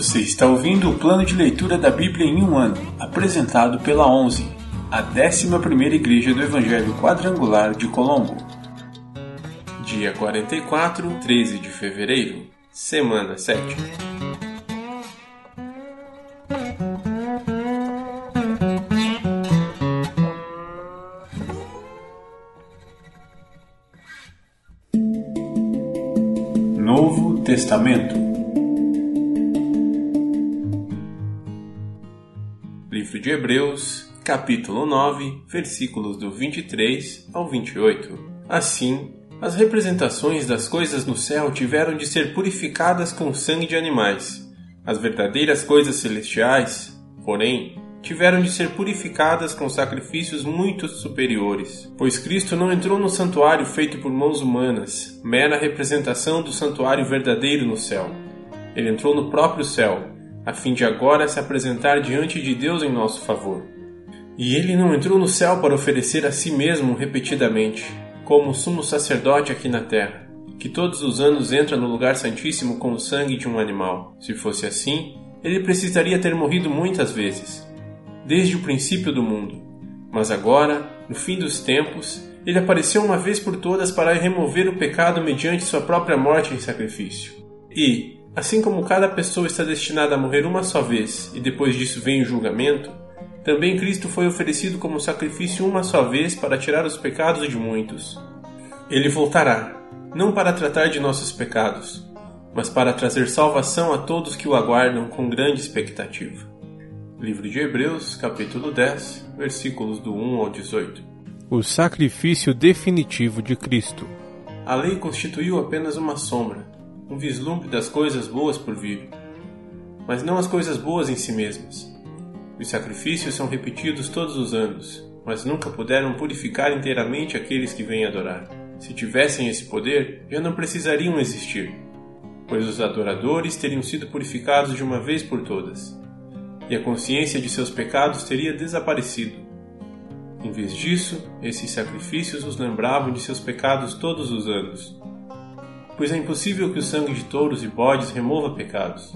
Você está ouvindo o plano de leitura da Bíblia em um ano, apresentado pela 11, a 11ª Igreja do Evangelho Quadrangular de Colombo. Dia 44, 13 de fevereiro, semana 7. Novo Testamento de Hebreus, capítulo 9, versículos do 23 ao 28. Assim, as representações das coisas no céu tiveram de ser purificadas com sangue de animais. As verdadeiras coisas celestiais, porém, tiveram de ser purificadas com sacrifícios muito superiores, pois Cristo não entrou no santuário feito por mãos humanas, mera representação do santuário verdadeiro no céu. Ele entrou no próprio céu, a fim de agora se apresentar diante de Deus em nosso favor. E ele não entrou no céu para oferecer a si mesmo repetidamente, como sumo sacerdote aqui na terra, que todos os anos entra no lugar santíssimo com o sangue de um animal. Se fosse assim, ele precisaria ter morrido muitas vezes, desde o princípio do mundo. Mas agora, no fim dos tempos, ele apareceu uma vez por todas para remover o pecado mediante sua própria morte em sacrifício. E, Assim como cada pessoa está destinada a morrer uma só vez e depois disso vem o julgamento, também Cristo foi oferecido como sacrifício uma só vez para tirar os pecados de muitos. Ele voltará, não para tratar de nossos pecados, mas para trazer salvação a todos que o aguardam com grande expectativa. Livro de Hebreus, capítulo 10, versículos do 1 ao 18. O sacrifício definitivo de Cristo. A lei constituiu apenas uma sombra, um vislumbre das coisas boas por vir, mas não as coisas boas em si mesmas. Os sacrifícios são repetidos todos os anos, mas nunca puderam purificar inteiramente aqueles que vêm adorar. Se tivessem esse poder, já não precisariam existir, pois os adoradores teriam sido purificados de uma vez por todas, e a consciência de seus pecados teria desaparecido. Em vez disso, esses sacrifícios os lembravam de seus pecados todos os anos pois é impossível que o sangue de touros e bodes remova pecados.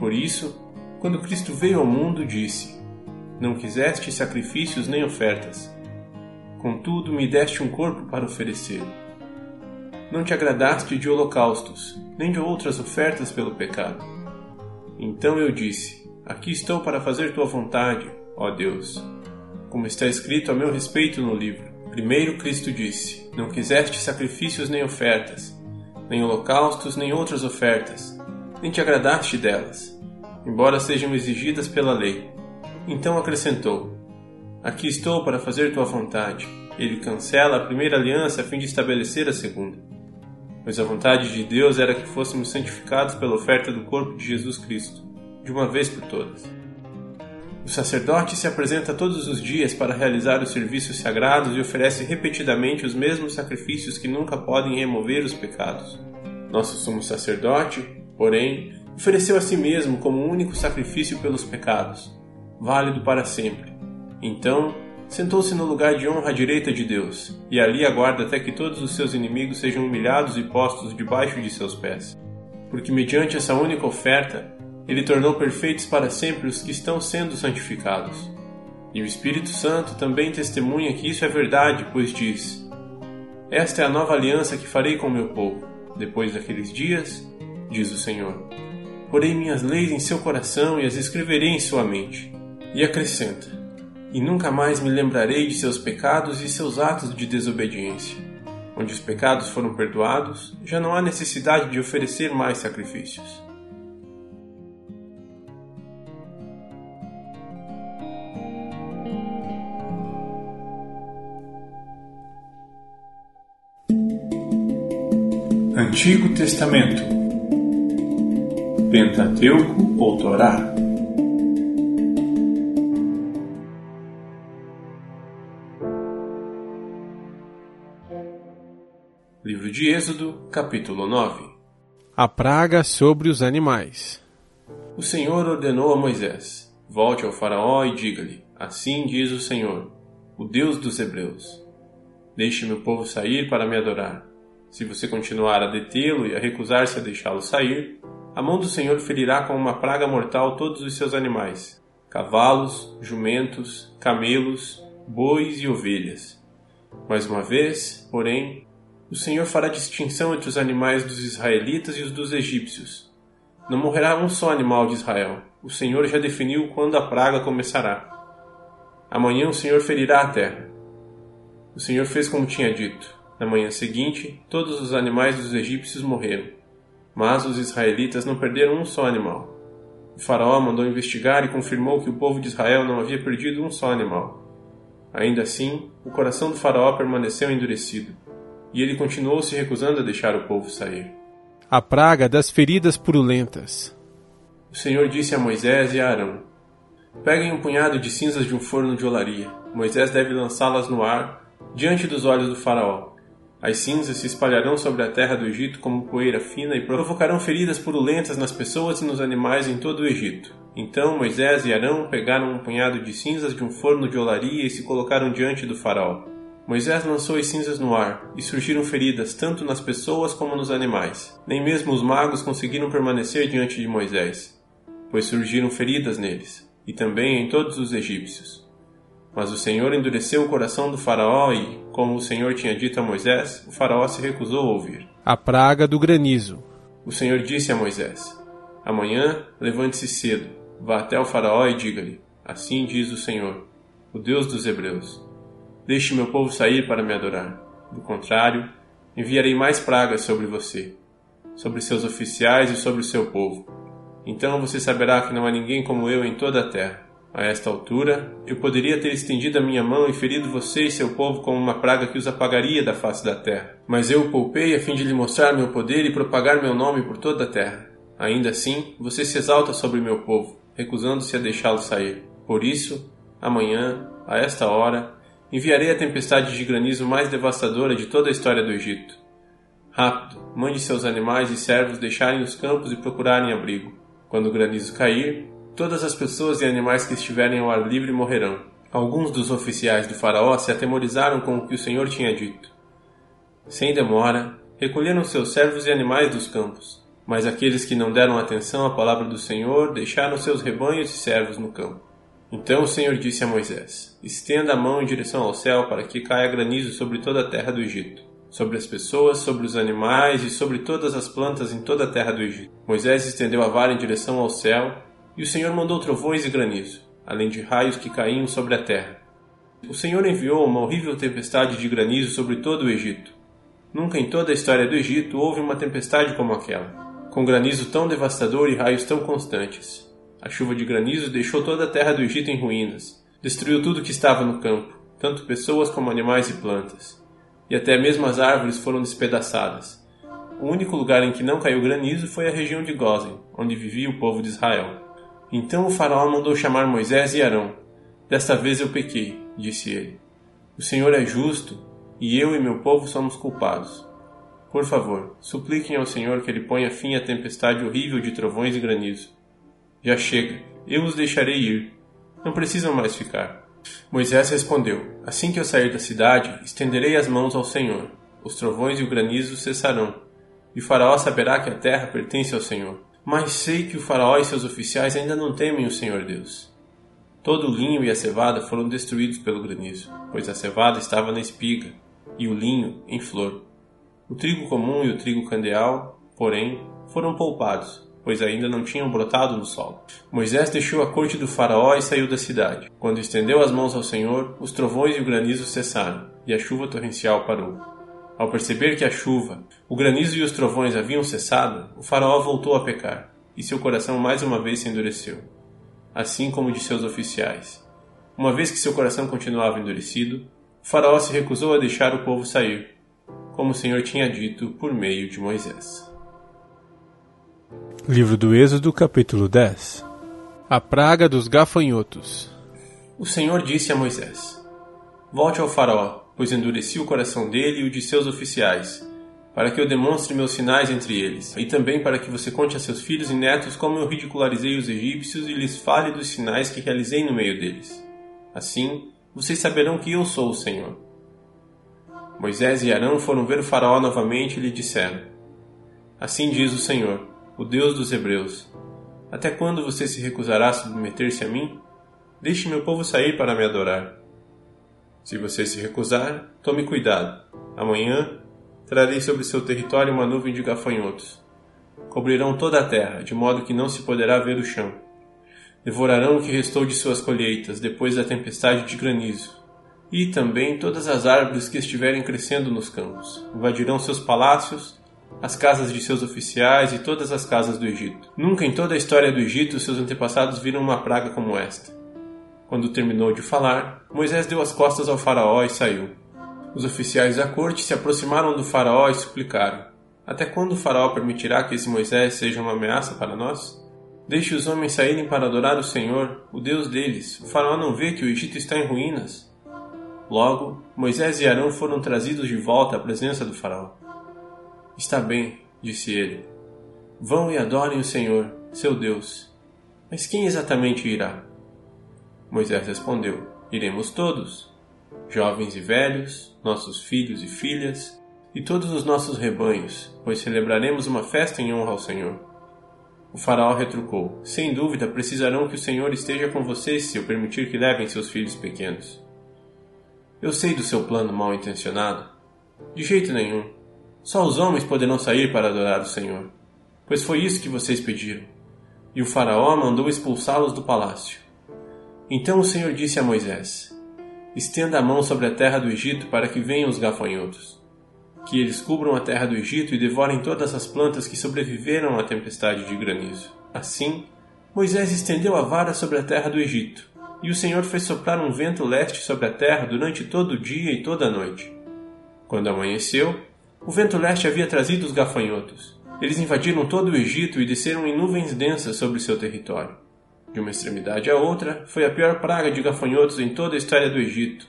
Por isso, quando Cristo veio ao mundo, disse: Não quiseste sacrifícios nem ofertas, contudo me deste um corpo para oferecer. Não te agradaste de holocaustos, nem de outras ofertas pelo pecado. Então eu disse: Aqui estou para fazer tua vontade, ó Deus. Como está escrito a meu respeito no livro. Primeiro Cristo disse: Não quiseste sacrifícios nem ofertas, nem holocaustos, nem outras ofertas, nem te agradaste delas, embora sejam exigidas pela lei. Então acrescentou: Aqui estou para fazer tua vontade. Ele cancela a primeira aliança a fim de estabelecer a segunda. Pois a vontade de Deus era que fôssemos santificados pela oferta do corpo de Jesus Cristo, de uma vez por todas. O sacerdote se apresenta todos os dias para realizar os serviços sagrados e oferece repetidamente os mesmos sacrifícios que nunca podem remover os pecados. Nosso sumo sacerdote, porém, ofereceu a si mesmo como único sacrifício pelos pecados, válido para sempre. Então, sentou-se no lugar de honra à direita de Deus, e ali aguarda até que todos os seus inimigos sejam humilhados e postos debaixo de seus pés. Porque mediante essa única oferta, ele tornou perfeitos para sempre os que estão sendo santificados. E o Espírito Santo também testemunha que isso é verdade, pois diz: Esta é a nova aliança que farei com meu povo. Depois daqueles dias, diz o Senhor, porei minhas leis em seu coração e as escreverei em sua mente. E acrescenta: E nunca mais me lembrarei de seus pecados e seus atos de desobediência. Onde os pecados foram perdoados, já não há necessidade de oferecer mais sacrifícios. Antigo Testamento. Pentateuco ou Torá? Livro de Êxodo, capítulo 9 A praga sobre os animais. O Senhor ordenou a Moisés: Volte ao Faraó e diga-lhe: Assim diz o Senhor, o Deus dos Hebreus: Deixe meu povo sair para me adorar. Se você continuar a detê-lo e a recusar-se a deixá-lo sair, a mão do Senhor ferirá com uma praga mortal todos os seus animais: cavalos, jumentos, camelos, bois e ovelhas. Mais uma vez, porém, o Senhor fará distinção entre os animais dos israelitas e os dos egípcios. Não morrerá um só animal de Israel. O Senhor já definiu quando a praga começará. Amanhã o Senhor ferirá a terra. O Senhor fez como tinha dito. Na manhã seguinte, todos os animais dos egípcios morreram, mas os israelitas não perderam um só animal. O faraó mandou investigar e confirmou que o povo de Israel não havia perdido um só animal. Ainda assim, o coração do faraó permaneceu endurecido, e ele continuou se recusando a deixar o povo sair. A praga das feridas purulentas. O Senhor disse a Moisés e a Arão: Peguem um punhado de cinzas de um forno de olaria. Moisés deve lançá-las no ar, diante dos olhos do faraó. As cinzas se espalharão sobre a terra do Egito como poeira fina e provocarão feridas purulentas nas pessoas e nos animais em todo o Egito. Então Moisés e Arão pegaram um punhado de cinzas de um forno de olaria e se colocaram diante do faraó. Moisés lançou as cinzas no ar, e surgiram feridas tanto nas pessoas como nos animais. Nem mesmo os magos conseguiram permanecer diante de Moisés, pois surgiram feridas neles, e também em todos os egípcios. Mas o Senhor endureceu o coração do Faraó e, como o Senhor tinha dito a Moisés, o Faraó se recusou a ouvir. A praga do granizo. O Senhor disse a Moisés: Amanhã levante-se cedo, vá até o Faraó e diga-lhe: Assim diz o Senhor, o Deus dos Hebreus: Deixe meu povo sair para me adorar. Do contrário, enviarei mais pragas sobre você, sobre seus oficiais e sobre o seu povo. Então você saberá que não há ninguém como eu em toda a terra a esta altura, eu poderia ter estendido a minha mão e ferido você e seu povo com uma praga que os apagaria da face da terra. Mas eu o poupei a fim de lhe mostrar meu poder e propagar meu nome por toda a terra. Ainda assim, você se exalta sobre meu povo, recusando-se a deixá-lo sair. Por isso, amanhã, a esta hora, enviarei a tempestade de granizo mais devastadora de toda a história do Egito. Rápido, mande seus animais e servos deixarem os campos e procurarem abrigo. Quando o granizo cair, Todas as pessoas e animais que estiverem ao ar livre morrerão. Alguns dos oficiais do Faraó se atemorizaram com o que o Senhor tinha dito. Sem demora, recolheram seus servos e animais dos campos. Mas aqueles que não deram atenção à palavra do Senhor deixaram seus rebanhos e servos no campo. Então o Senhor disse a Moisés: Estenda a mão em direção ao céu para que caia granizo sobre toda a terra do Egito, sobre as pessoas, sobre os animais e sobre todas as plantas em toda a terra do Egito. Moisés estendeu a vara em direção ao céu e o Senhor mandou trovões e granizo, além de raios que caíam sobre a terra. O Senhor enviou uma horrível tempestade de granizo sobre todo o Egito. Nunca em toda a história do Egito houve uma tempestade como aquela, com granizo tão devastador e raios tão constantes. A chuva de granizo deixou toda a terra do Egito em ruínas, destruiu tudo que estava no campo, tanto pessoas como animais e plantas. E até mesmo as árvores foram despedaçadas. O único lugar em que não caiu granizo foi a região de Gozen, onde vivia o povo de Israel. Então o faraó mandou chamar Moisés e Arão. Desta vez eu pequei, disse ele. O Senhor é justo, e eu e meu povo somos culpados. Por favor, supliquem ao Senhor que ele ponha fim à tempestade horrível de trovões e granizo. Já chega, eu os deixarei ir. Não precisam mais ficar. Moisés respondeu: Assim que eu sair da cidade, estenderei as mãos ao Senhor. Os trovões e o granizo cessarão, e o Faraó saberá que a terra pertence ao Senhor. Mas sei que o faraó e seus oficiais ainda não temem o Senhor Deus. Todo o linho e a cevada foram destruídos pelo granizo, pois a cevada estava na espiga e o linho em flor. O trigo comum e o trigo candeal, porém, foram poupados, pois ainda não tinham brotado no solo. Moisés deixou a corte do faraó e saiu da cidade. Quando estendeu as mãos ao Senhor, os trovões e o granizo cessaram, e a chuva torrencial parou. Ao perceber que a chuva, o granizo e os trovões haviam cessado, o faraó voltou a pecar, e seu coração mais uma vez se endureceu, assim como de seus oficiais. Uma vez que seu coração continuava endurecido, o faraó se recusou a deixar o povo sair, como o Senhor tinha dito por meio de Moisés. Livro do Êxodo, capítulo 10 A praga dos gafanhotos. O Senhor disse a Moisés: Volte ao faraó pois endureci o coração dele e o de seus oficiais, para que eu demonstre meus sinais entre eles, e também para que você conte a seus filhos e netos como eu ridicularizei os egípcios e lhes fale dos sinais que realizei no meio deles. Assim, vocês saberão que eu sou o Senhor. Moisés e Arão foram ver o faraó novamente e lhe disseram: Assim diz o Senhor: o Deus dos Hebreus, até quando você se recusará a submeter-se a mim? Deixe meu povo sair para me adorar. Se você se recusar, tome cuidado. Amanhã trarei sobre seu território uma nuvem de gafanhotos. Cobrirão toda a terra, de modo que não se poderá ver o chão. Devorarão o que restou de suas colheitas depois da tempestade de granizo. E também todas as árvores que estiverem crescendo nos campos. Invadirão seus palácios as casas de seus oficiais e todas as casas do Egito. Nunca em toda a história do Egito seus antepassados viram uma praga como esta. Quando terminou de falar, Moisés deu as costas ao faraó e saiu. Os oficiais da corte se aproximaram do faraó e suplicaram: Até quando o faraó permitirá que esse Moisés seja uma ameaça para nós? Deixe os homens saírem para adorar o Senhor, o Deus deles. O faraó não vê que o Egito está em ruínas. Logo, Moisés e Arão foram trazidos de volta à presença do faraó. Está bem, disse ele. Vão e adorem o Senhor, seu Deus. Mas quem exatamente irá? Moisés respondeu: Iremos todos, jovens e velhos, nossos filhos e filhas, e todos os nossos rebanhos, pois celebraremos uma festa em honra ao Senhor. O faraó retrucou: Sem dúvida precisarão que o Senhor esteja com vocês se eu permitir que levem seus filhos pequenos. Eu sei do seu plano mal intencionado. De jeito nenhum. Só os homens poderão sair para adorar o Senhor, pois foi isso que vocês pediram. E o Faraó mandou expulsá-los do palácio. Então o Senhor disse a Moisés: Estenda a mão sobre a terra do Egito para que venham os gafanhotos, que eles cubram a terra do Egito e devorem todas as plantas que sobreviveram à tempestade de granizo. Assim, Moisés estendeu a vara sobre a terra do Egito, e o Senhor fez soprar um vento leste sobre a terra durante todo o dia e toda a noite. Quando amanheceu, o vento leste havia trazido os gafanhotos. Eles invadiram todo o Egito e desceram em nuvens densas sobre seu território. De uma extremidade à outra, foi a pior praga de gafanhotos em toda a história do Egito,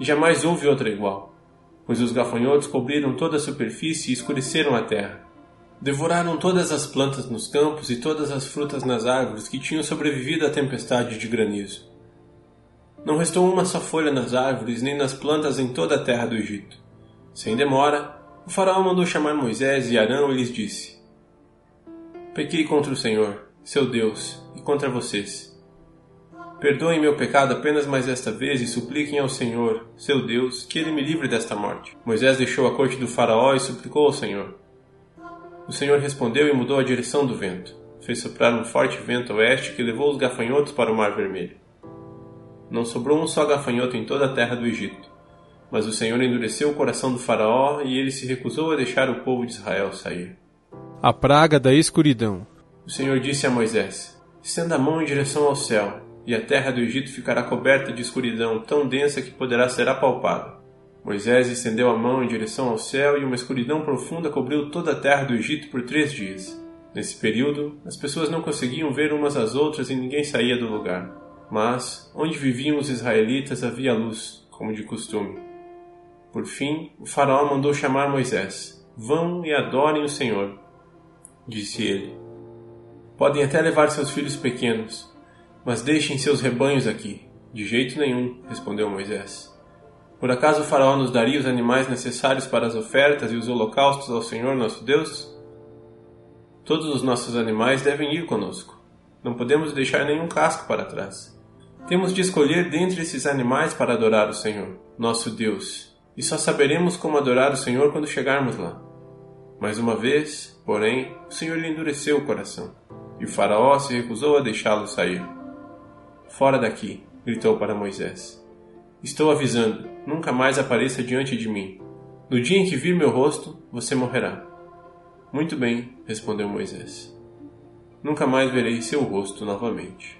e jamais houve outra igual, pois os gafanhotos cobriram toda a superfície e escureceram a terra. Devoraram todas as plantas nos campos e todas as frutas nas árvores que tinham sobrevivido à tempestade de granizo. Não restou uma só folha nas árvores nem nas plantas em toda a terra do Egito. Sem demora, o faraó mandou chamar Moisés e Arão e lhes disse: Pequei contra o Senhor, seu Deus, e contra vocês. Perdoem meu pecado apenas mais esta vez e supliquem ao Senhor, seu Deus, que ele me livre desta morte. Moisés deixou a corte do faraó e suplicou ao Senhor. O Senhor respondeu e mudou a direção do vento. Fez soprar um forte vento oeste que levou os gafanhotos para o Mar Vermelho. Não sobrou um só gafanhoto em toda a terra do Egito mas o Senhor endureceu o coração do Faraó e ele se recusou a deixar o povo de Israel sair. A praga da escuridão. O Senhor disse a Moisés: Estenda a mão em direção ao céu, e a terra do Egito ficará coberta de escuridão tão densa que poderá ser apalpada. Moisés estendeu a mão em direção ao céu e uma escuridão profunda cobriu toda a terra do Egito por três dias. Nesse período, as pessoas não conseguiam ver umas às outras e ninguém saía do lugar. Mas, onde viviam os israelitas havia luz, como de costume. Por fim, o faraó mandou chamar Moisés. Vão e adorem o Senhor, disse ele. Podem até levar seus filhos pequenos, mas deixem seus rebanhos aqui. De jeito nenhum, respondeu Moisés. Por acaso o faraó nos daria os animais necessários para as ofertas e os holocaustos ao Senhor nosso Deus? Todos os nossos animais devem ir conosco. Não podemos deixar nenhum casco para trás. Temos de escolher dentre esses animais para adorar o Senhor, nosso Deus, e só saberemos como adorar o Senhor quando chegarmos lá. Mais uma vez, porém, o Senhor lhe endureceu o coração, e o Faraó se recusou a deixá-lo sair. Fora daqui, gritou para Moisés. Estou avisando, nunca mais apareça diante de mim. No dia em que vir meu rosto, você morrerá. Muito bem, respondeu Moisés. Nunca mais verei seu rosto novamente.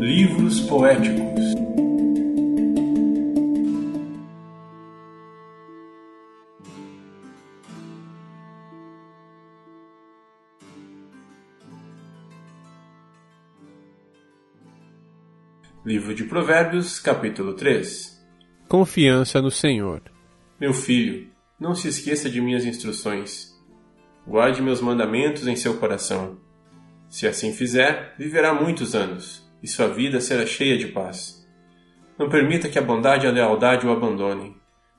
Livros poéticos Livro de Provérbios, capítulo 3 Confiança no Senhor. Meu filho, não se esqueça de minhas instruções. Guarde meus mandamentos em seu coração. Se assim fizer, viverá muitos anos e sua vida será cheia de paz. Não permita que a bondade e a lealdade o abandonem.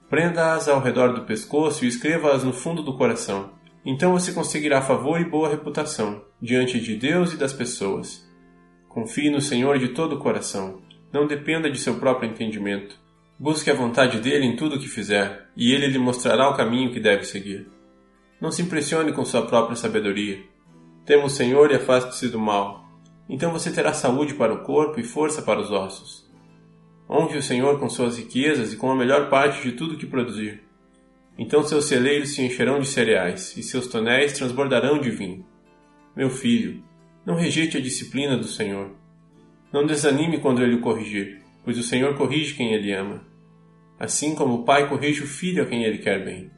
Prenda-as ao redor do pescoço e escreva-as no fundo do coração. Então você conseguirá favor e boa reputação diante de Deus e das pessoas. Confie no Senhor de todo o coração. Não dependa de seu próprio entendimento. Busque a vontade dele em tudo o que fizer, e ele lhe mostrará o caminho que deve seguir. Não se impressione com sua própria sabedoria. Tema o Senhor e afaste-se do mal. Então você terá saúde para o corpo e força para os ossos. Honre o Senhor com suas riquezas e com a melhor parte de tudo que produzir. Então seus celeiros se encherão de cereais, e seus tonéis transbordarão de vinho. Meu filho, não rejeite a disciplina do Senhor. Não desanime quando ele o corrigir, pois o Senhor corrige quem ele ama. Assim como o pai corrige o filho a quem ele quer bem.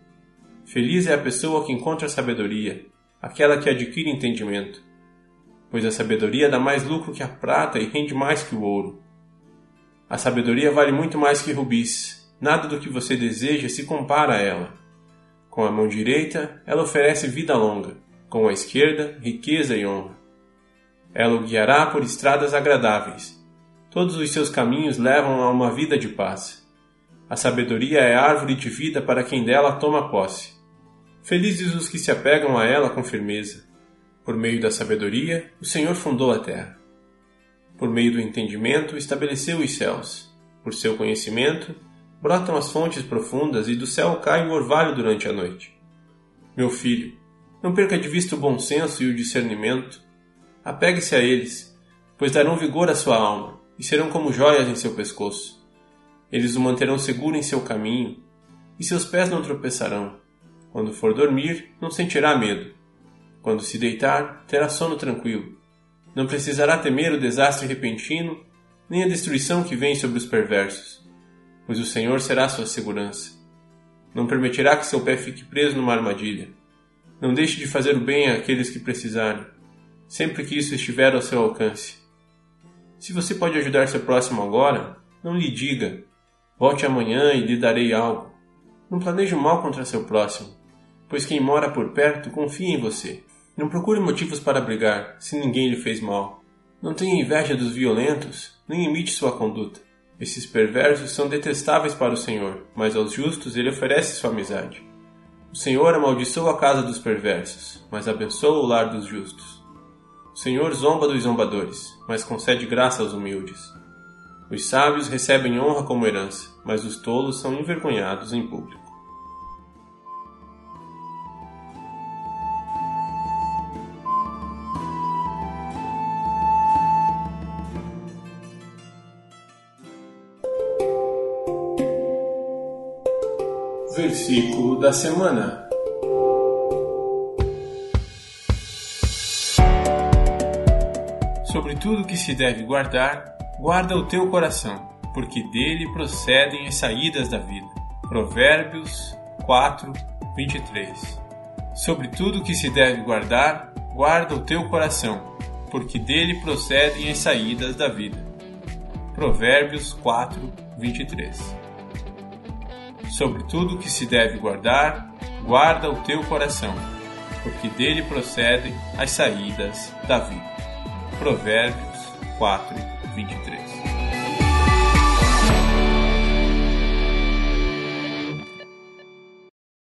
Feliz é a pessoa que encontra sabedoria, aquela que adquire entendimento. Pois a sabedoria dá mais lucro que a prata e rende mais que o ouro. A sabedoria vale muito mais que rubis. Nada do que você deseja se compara a ela. Com a mão direita, ela oferece vida longa, com a esquerda, riqueza e honra. Ela o guiará por estradas agradáveis. Todos os seus caminhos levam a uma vida de paz. A sabedoria é árvore de vida para quem dela toma posse. Felizes os que se apegam a ela com firmeza. Por meio da sabedoria, o Senhor fundou a terra. Por meio do entendimento, estabeleceu os céus. Por seu conhecimento, brotam as fontes profundas e do céu cai o orvalho durante a noite. Meu filho, não perca de vista o bom senso e o discernimento. Apegue-se a eles, pois darão vigor à sua alma e serão como joias em seu pescoço. Eles o manterão seguro em seu caminho e seus pés não tropeçarão. Quando for dormir, não sentirá medo. Quando se deitar, terá sono tranquilo. Não precisará temer o desastre repentino, nem a destruição que vem sobre os perversos, pois o Senhor será sua segurança. Não permitirá que seu pé fique preso numa armadilha. Não deixe de fazer o bem àqueles que precisarem, sempre que isso estiver ao seu alcance. Se você pode ajudar seu próximo agora, não lhe diga: volte amanhã e lhe darei algo. Não planeje mal contra seu próximo, pois quem mora por perto confia em você. Não procure motivos para brigar, se ninguém lhe fez mal. Não tenha inveja dos violentos, nem imite sua conduta. Esses perversos são detestáveis para o Senhor, mas aos justos ele oferece sua amizade. O Senhor amaldiçoa a casa dos perversos, mas abençoa o lar dos justos. Senhor zomba dos zombadores, mas concede graça aos humildes. Os sábios recebem honra como herança, mas os tolos são envergonhados em público. Versículo da semana. Sobre tudo que se deve guardar, guarda o teu coração, porque dele procedem as saídas da vida. Provérbios 4, 23. Sobre tudo que se deve guardar, guarda o teu coração, porque dele procedem as saídas da vida. Provérbios 4, 23 sobre tudo que se deve guardar, guarda o teu coração, porque dele procedem as saídas da vida. Provérbios 4, 23.